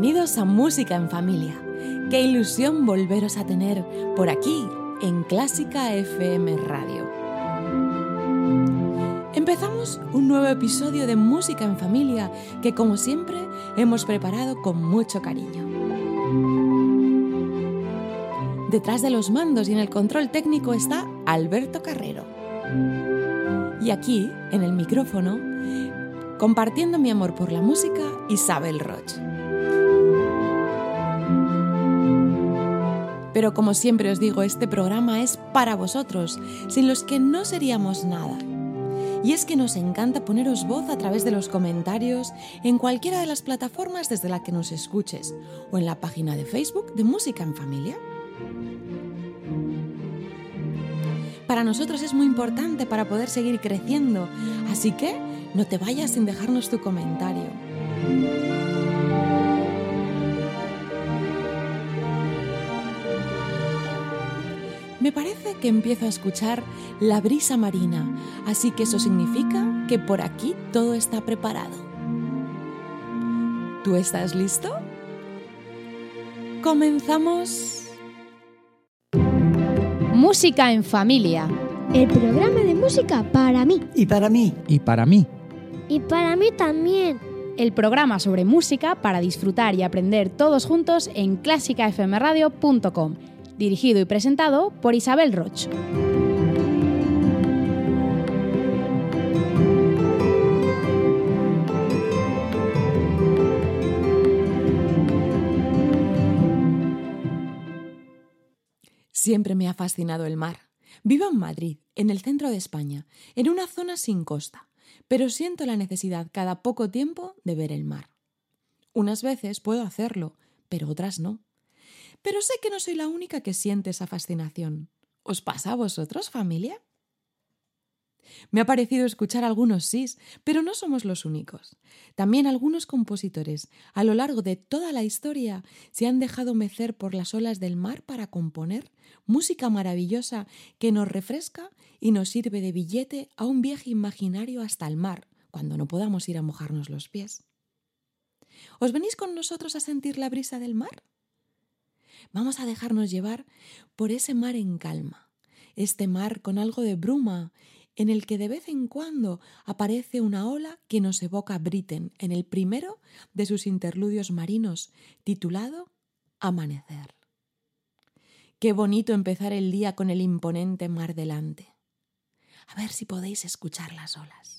Bienvenidos a Música en Familia. Qué ilusión volveros a tener por aquí en Clásica FM Radio. Empezamos un nuevo episodio de Música en Familia que como siempre hemos preparado con mucho cariño. Detrás de los mandos y en el control técnico está Alberto Carrero. Y aquí, en el micrófono, compartiendo mi amor por la música, Isabel Roch. Pero como siempre os digo, este programa es para vosotros, sin los que no seríamos nada. Y es que nos encanta poneros voz a través de los comentarios en cualquiera de las plataformas desde la que nos escuches o en la página de Facebook de Música en Familia. Para nosotros es muy importante para poder seguir creciendo, así que no te vayas sin dejarnos tu comentario. Me parece que empiezo a escuchar la brisa marina, así que eso significa que por aquí todo está preparado. ¿Tú estás listo? Comenzamos. Música en familia. El programa de música para mí. Y para mí. Y para mí. Y para mí también. El programa sobre música para disfrutar y aprender todos juntos en clásicafmradio.com. Dirigido y presentado por Isabel Roch. Siempre me ha fascinado el mar. Vivo en Madrid, en el centro de España, en una zona sin costa, pero siento la necesidad cada poco tiempo de ver el mar. Unas veces puedo hacerlo, pero otras no. Pero sé que no soy la única que siente esa fascinación. ¿Os pasa a vosotros, familia? Me ha parecido escuchar algunos sís, pero no somos los únicos. También algunos compositores, a lo largo de toda la historia, se han dejado mecer por las olas del mar para componer música maravillosa que nos refresca y nos sirve de billete a un viaje imaginario hasta el mar, cuando no podamos ir a mojarnos los pies. ¿Os venís con nosotros a sentir la brisa del mar? Vamos a dejarnos llevar por ese mar en calma, este mar con algo de bruma en el que de vez en cuando aparece una ola que nos evoca Britten en el primero de sus interludios marinos, titulado Amanecer. Qué bonito empezar el día con el imponente mar delante. A ver si podéis escuchar las olas.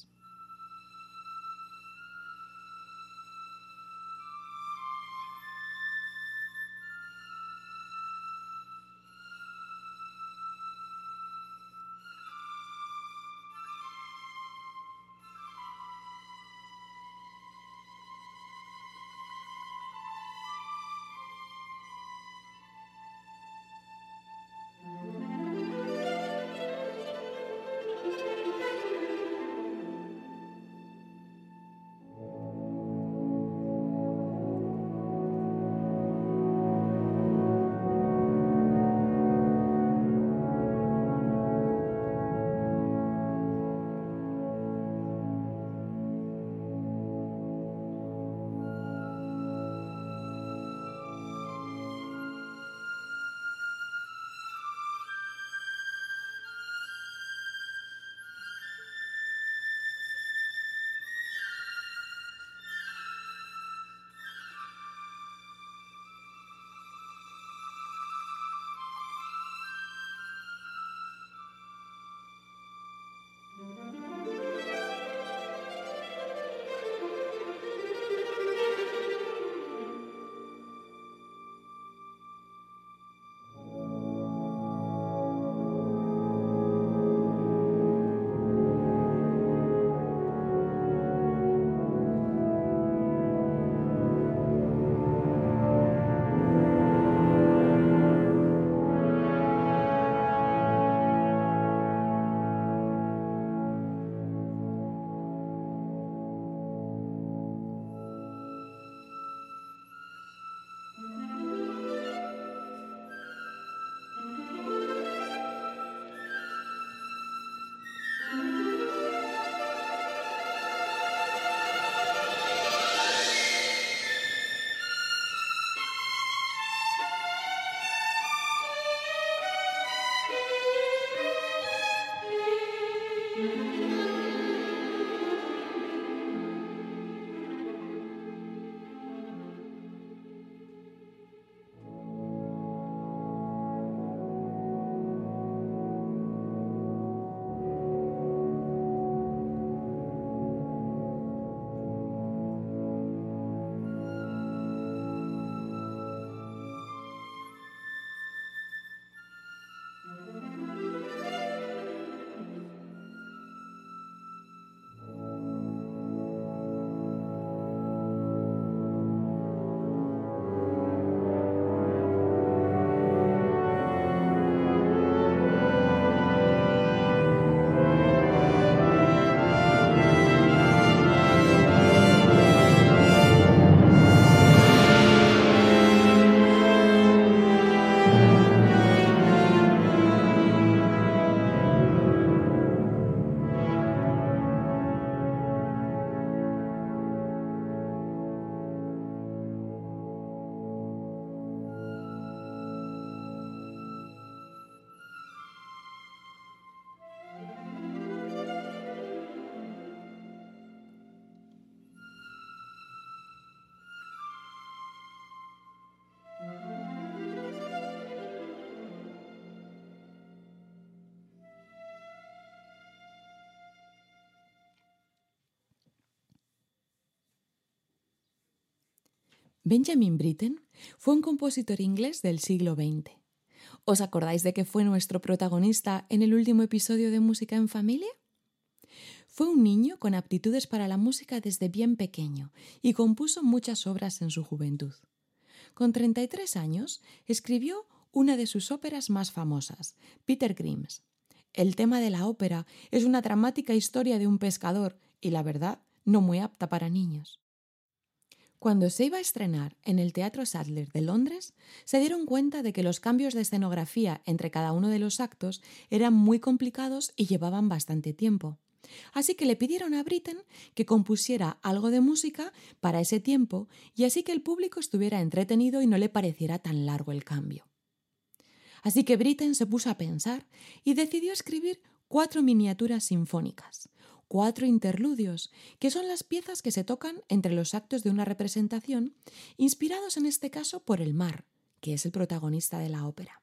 Benjamin Britten fue un compositor inglés del siglo XX. ¿Os acordáis de que fue nuestro protagonista en el último episodio de Música en Familia? Fue un niño con aptitudes para la música desde bien pequeño y compuso muchas obras en su juventud. Con 33 años escribió una de sus óperas más famosas, Peter Grimes. El tema de la ópera es una dramática historia de un pescador y, la verdad, no muy apta para niños. Cuando se iba a estrenar en el Teatro Sadler de Londres, se dieron cuenta de que los cambios de escenografía entre cada uno de los actos eran muy complicados y llevaban bastante tiempo. Así que le pidieron a Britten que compusiera algo de música para ese tiempo y así que el público estuviera entretenido y no le pareciera tan largo el cambio. Así que Britten se puso a pensar y decidió escribir cuatro miniaturas sinfónicas, cuatro interludios, que son las piezas que se tocan entre los actos de una representación, inspirados en este caso por el mar, que es el protagonista de la ópera.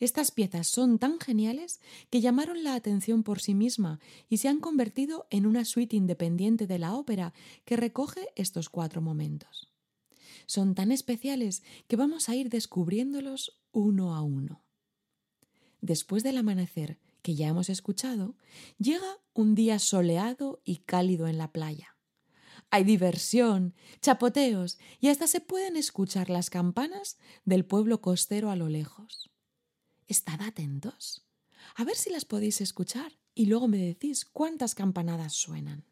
Estas piezas son tan geniales que llamaron la atención por sí misma y se han convertido en una suite independiente de la ópera que recoge estos cuatro momentos. Son tan especiales que vamos a ir descubriéndolos uno a uno. Después del amanecer, que ya hemos escuchado, llega un día soleado y cálido en la playa. Hay diversión, chapoteos y hasta se pueden escuchar las campanas del pueblo costero a lo lejos. Estad atentos. A ver si las podéis escuchar y luego me decís cuántas campanadas suenan.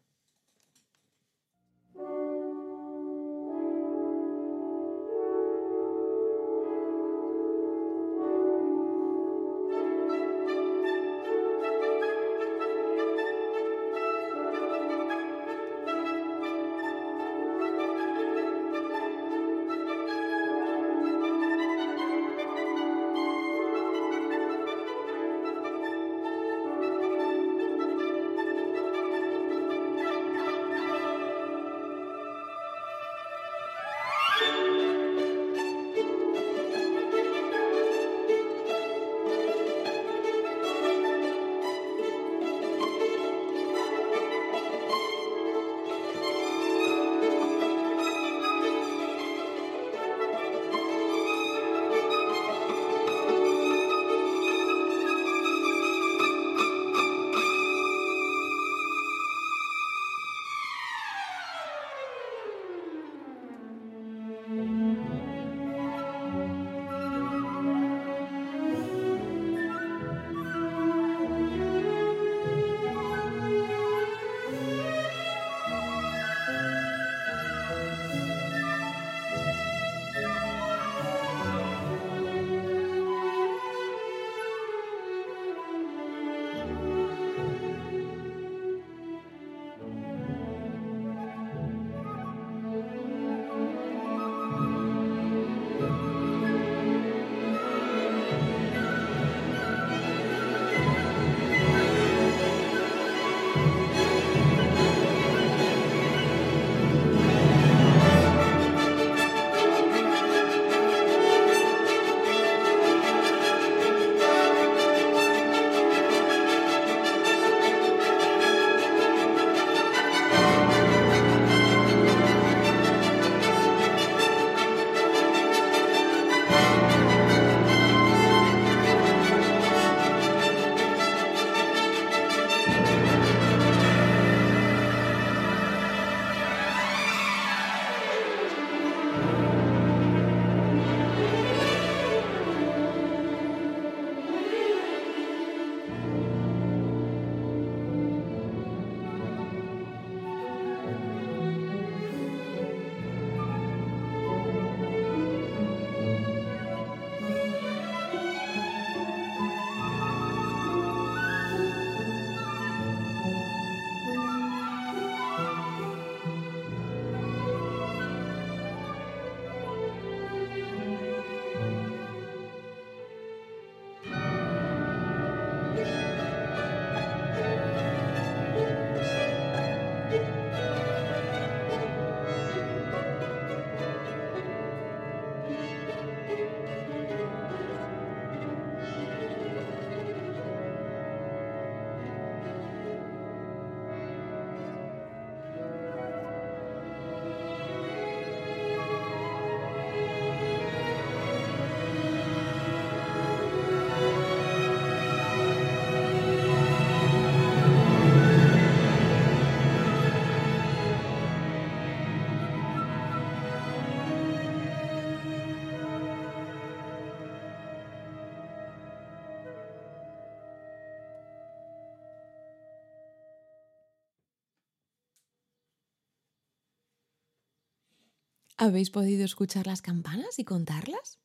¿Habéis podido escuchar las campanas y contarlas?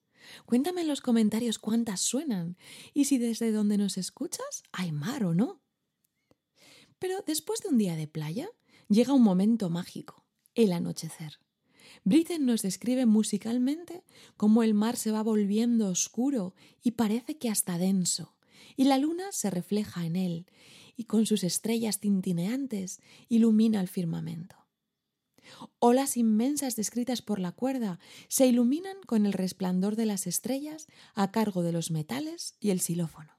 Cuéntame en los comentarios cuántas suenan y si desde donde nos escuchas hay mar o no. Pero después de un día de playa, llega un momento mágico, el anochecer. Britten nos describe musicalmente cómo el mar se va volviendo oscuro y parece que hasta denso, y la luna se refleja en él, y con sus estrellas tintineantes ilumina el firmamento. Olas inmensas descritas por la cuerda se iluminan con el resplandor de las estrellas a cargo de los metales y el xilófono.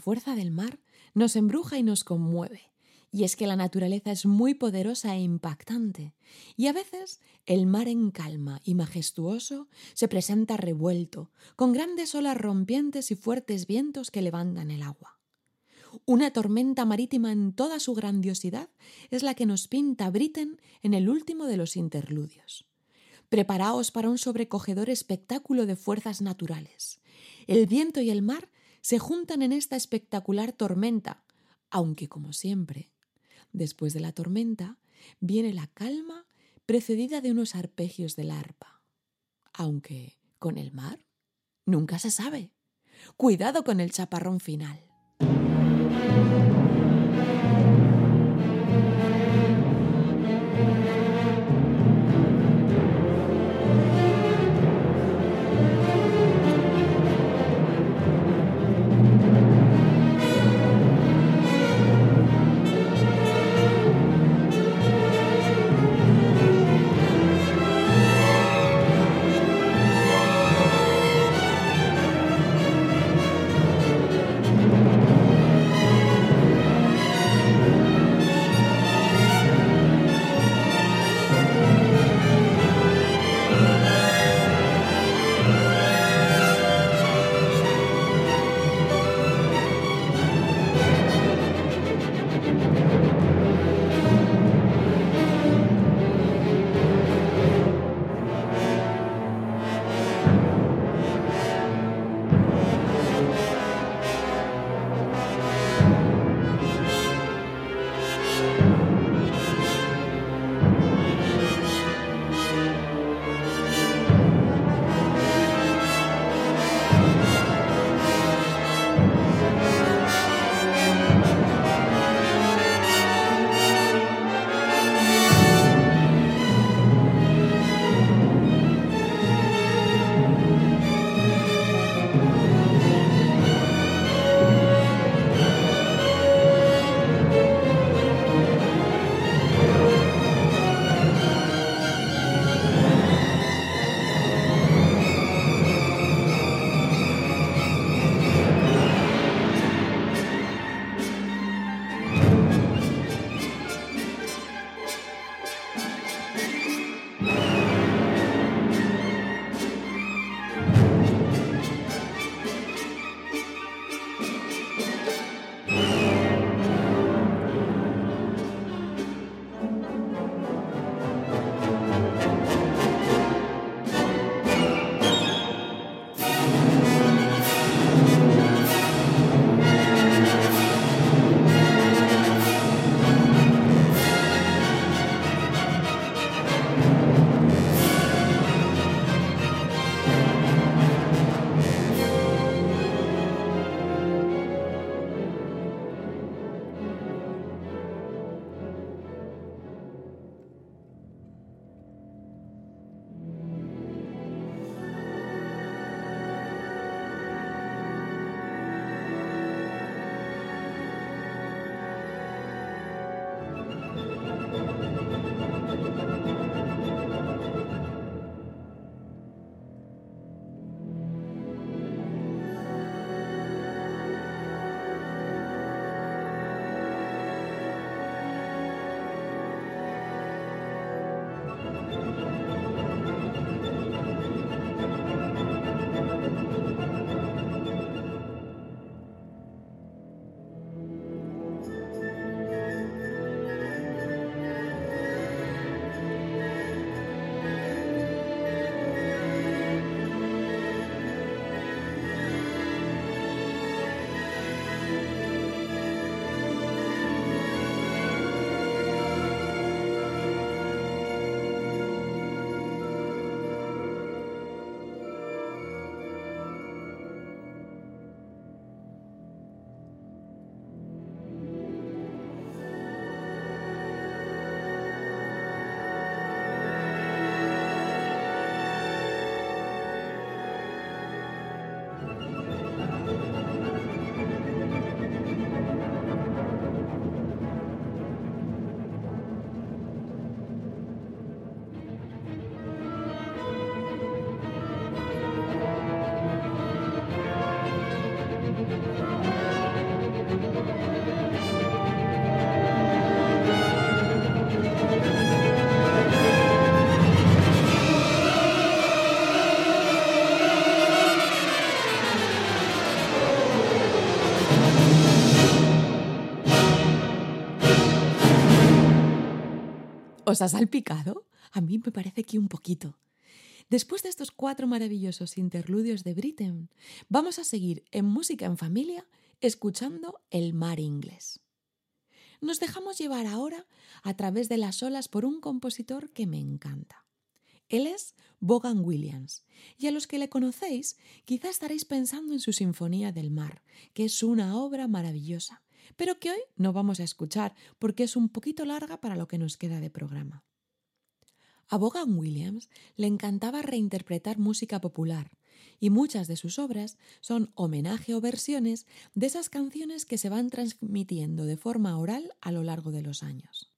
Fuerza del mar nos embruja y nos conmueve. Y es que la naturaleza es muy poderosa e impactante, y a veces el mar en calma y majestuoso se presenta revuelto, con grandes olas rompientes y fuertes vientos que levantan el agua. Una tormenta marítima en toda su grandiosidad es la que nos pinta Britten en el último de los interludios. Preparaos para un sobrecogedor espectáculo de fuerzas naturales. El viento y el mar se juntan en esta espectacular tormenta, aunque como siempre, después de la tormenta viene la calma precedida de unos arpegios del arpa. Aunque con el mar nunca se sabe. Cuidado con el chaparrón final. ¿Os ha salpicado? A mí me parece que un poquito. Después de estos cuatro maravillosos interludios de Britten, vamos a seguir en Música en Familia escuchando El mar inglés. Nos dejamos llevar ahora a través de las olas por un compositor que me encanta. Él es Bogan Williams, y a los que le conocéis quizá estaréis pensando en su Sinfonía del Mar, que es una obra maravillosa, pero que hoy no vamos a escuchar porque es un poquito larga para lo que nos queda de programa. A Bogan Williams le encantaba reinterpretar música popular, y muchas de sus obras son homenaje o versiones de esas canciones que se van transmitiendo de forma oral a lo largo de los años.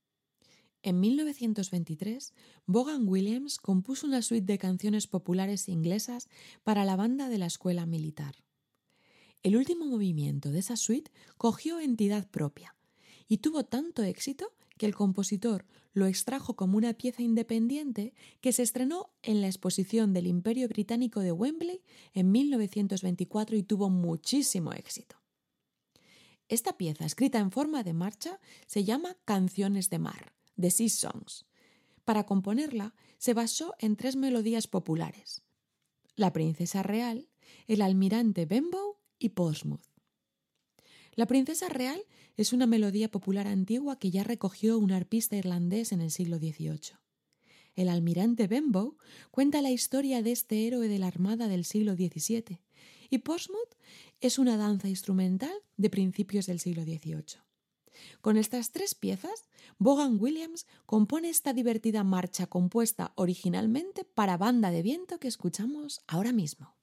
En 1923, Bogan Williams compuso una suite de canciones populares inglesas para la banda de la escuela militar. El último movimiento de esa suite cogió entidad propia y tuvo tanto éxito que el compositor lo extrajo como una pieza independiente que se estrenó en la exposición del Imperio Británico de Wembley en 1924 y tuvo muchísimo éxito. Esta pieza, escrita en forma de marcha, se llama Canciones de Mar The Sea Songs. Para componerla se basó en tres melodías populares: La Princesa Real, El Almirante Benbow y Portsmouth. La Princesa Real es una melodía popular antigua que ya recogió un arpista irlandés en el siglo XVIII. El almirante Benbow cuenta la historia de este héroe de la Armada del siglo XVII y Portsmouth es una danza instrumental de principios del siglo XVIII. Con estas tres piezas, Bogan Williams compone esta divertida marcha compuesta originalmente para banda de viento que escuchamos ahora mismo.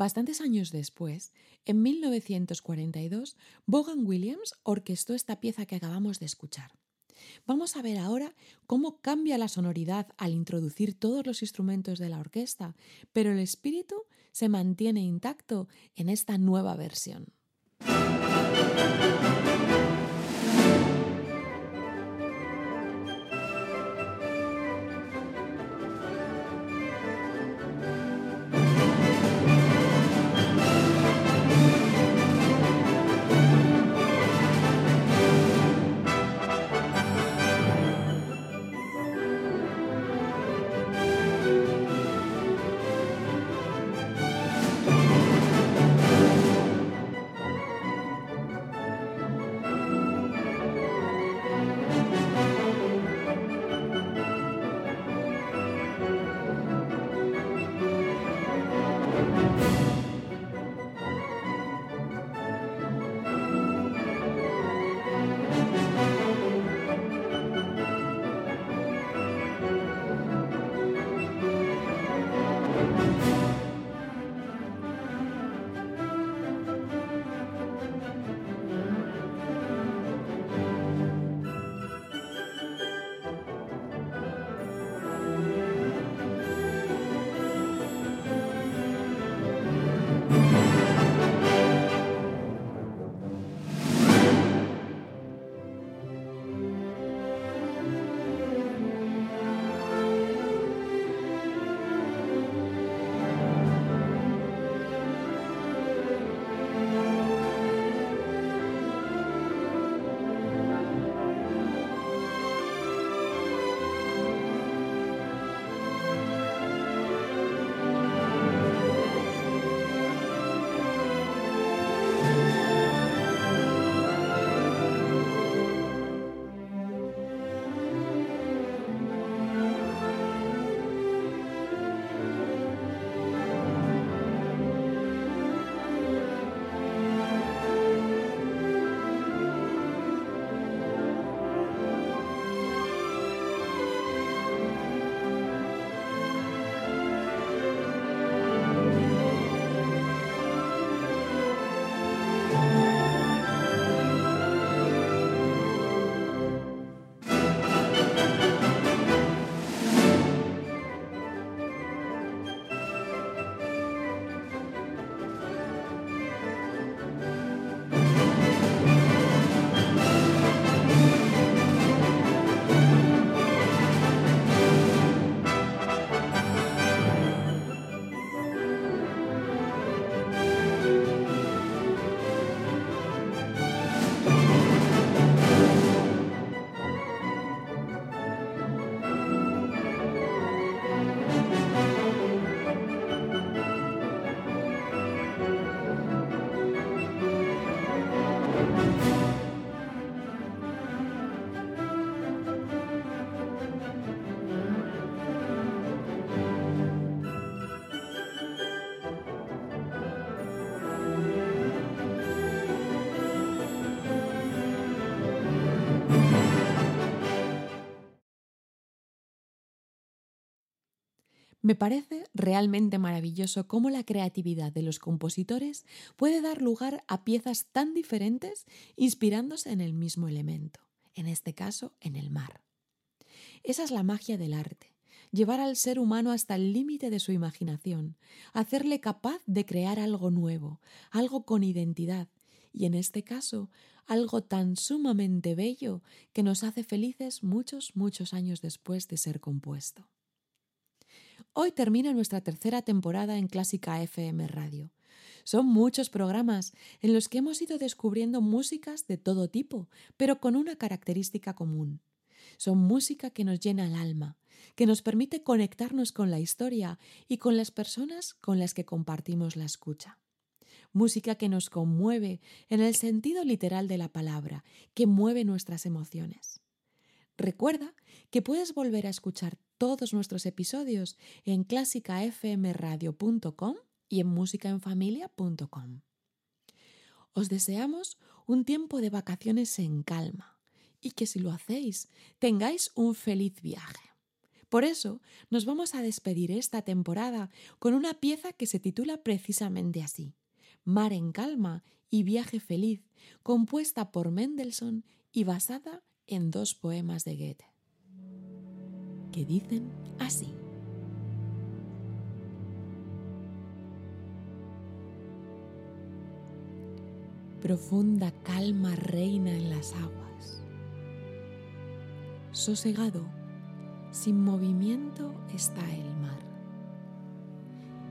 Bastantes años después, en 1942, Vaughan Williams orquestó esta pieza que acabamos de escuchar. Vamos a ver ahora cómo cambia la sonoridad al introducir todos los instrumentos de la orquesta, pero el espíritu se mantiene intacto en esta nueva versión. Me parece realmente maravilloso cómo la creatividad de los compositores puede dar lugar a piezas tan diferentes inspirándose en el mismo elemento, en este caso en el mar. Esa es la magia del arte, llevar al ser humano hasta el límite de su imaginación, hacerle capaz de crear algo nuevo, algo con identidad, y en este caso algo tan sumamente bello que nos hace felices muchos, muchos años después de ser compuesto. Hoy termina nuestra tercera temporada en Clásica FM Radio. Son muchos programas en los que hemos ido descubriendo músicas de todo tipo, pero con una característica común. Son música que nos llena el alma, que nos permite conectarnos con la historia y con las personas con las que compartimos la escucha. Música que nos conmueve en el sentido literal de la palabra, que mueve nuestras emociones. Recuerda que puedes volver a escuchar todos nuestros episodios en clásicafmradio.com y en musicaenfamilia.com. Os deseamos un tiempo de vacaciones en calma y que si lo hacéis tengáis un feliz viaje. Por eso nos vamos a despedir esta temporada con una pieza que se titula precisamente así, Mar en calma y viaje feliz, compuesta por Mendelssohn y basada en dos poemas de Goethe, que dicen así. Profunda calma reina en las aguas. Sosegado, sin movimiento está el mar.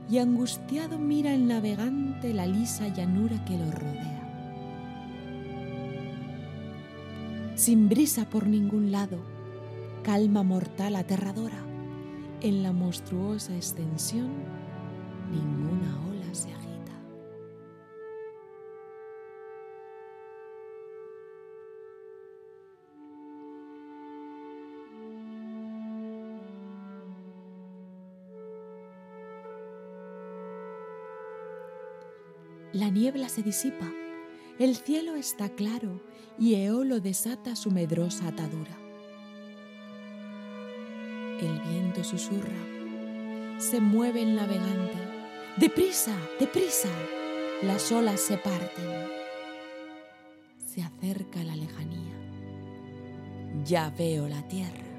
Y angustiado mira el navegante la lisa llanura que lo rodea. Sin brisa por ningún lado, calma mortal aterradora, en la monstruosa extensión ninguna ola se agita. La niebla se disipa, el cielo está claro y Eolo desata su medrosa atadura. El viento susurra, se mueve el navegante. ¡Deprisa, deprisa! Las olas se parten. Se acerca la lejanía. Ya veo la tierra.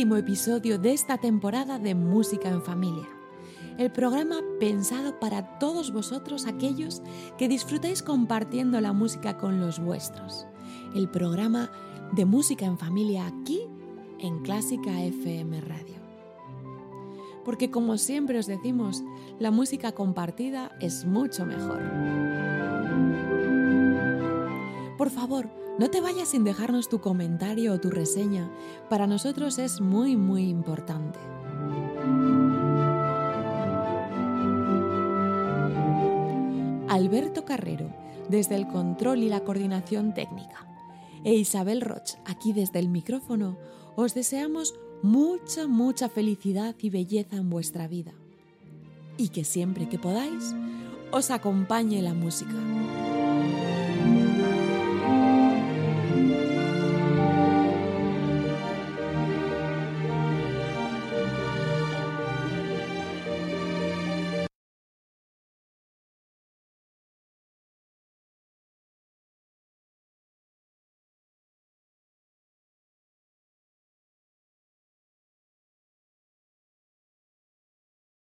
Último episodio de esta temporada de Música en Familia. El programa pensado para todos vosotros aquellos que disfrutáis compartiendo la música con los vuestros. El programa de Música en Familia aquí en Clásica FM Radio. Porque como siempre os decimos, la música compartida es mucho mejor. Por favor, no te vayas sin dejarnos tu comentario o tu reseña. Para nosotros es muy, muy importante. Alberto Carrero, desde el control y la coordinación técnica, e Isabel Roch, aquí desde el micrófono, os deseamos mucha, mucha felicidad y belleza en vuestra vida. Y que siempre que podáis, os acompañe la música.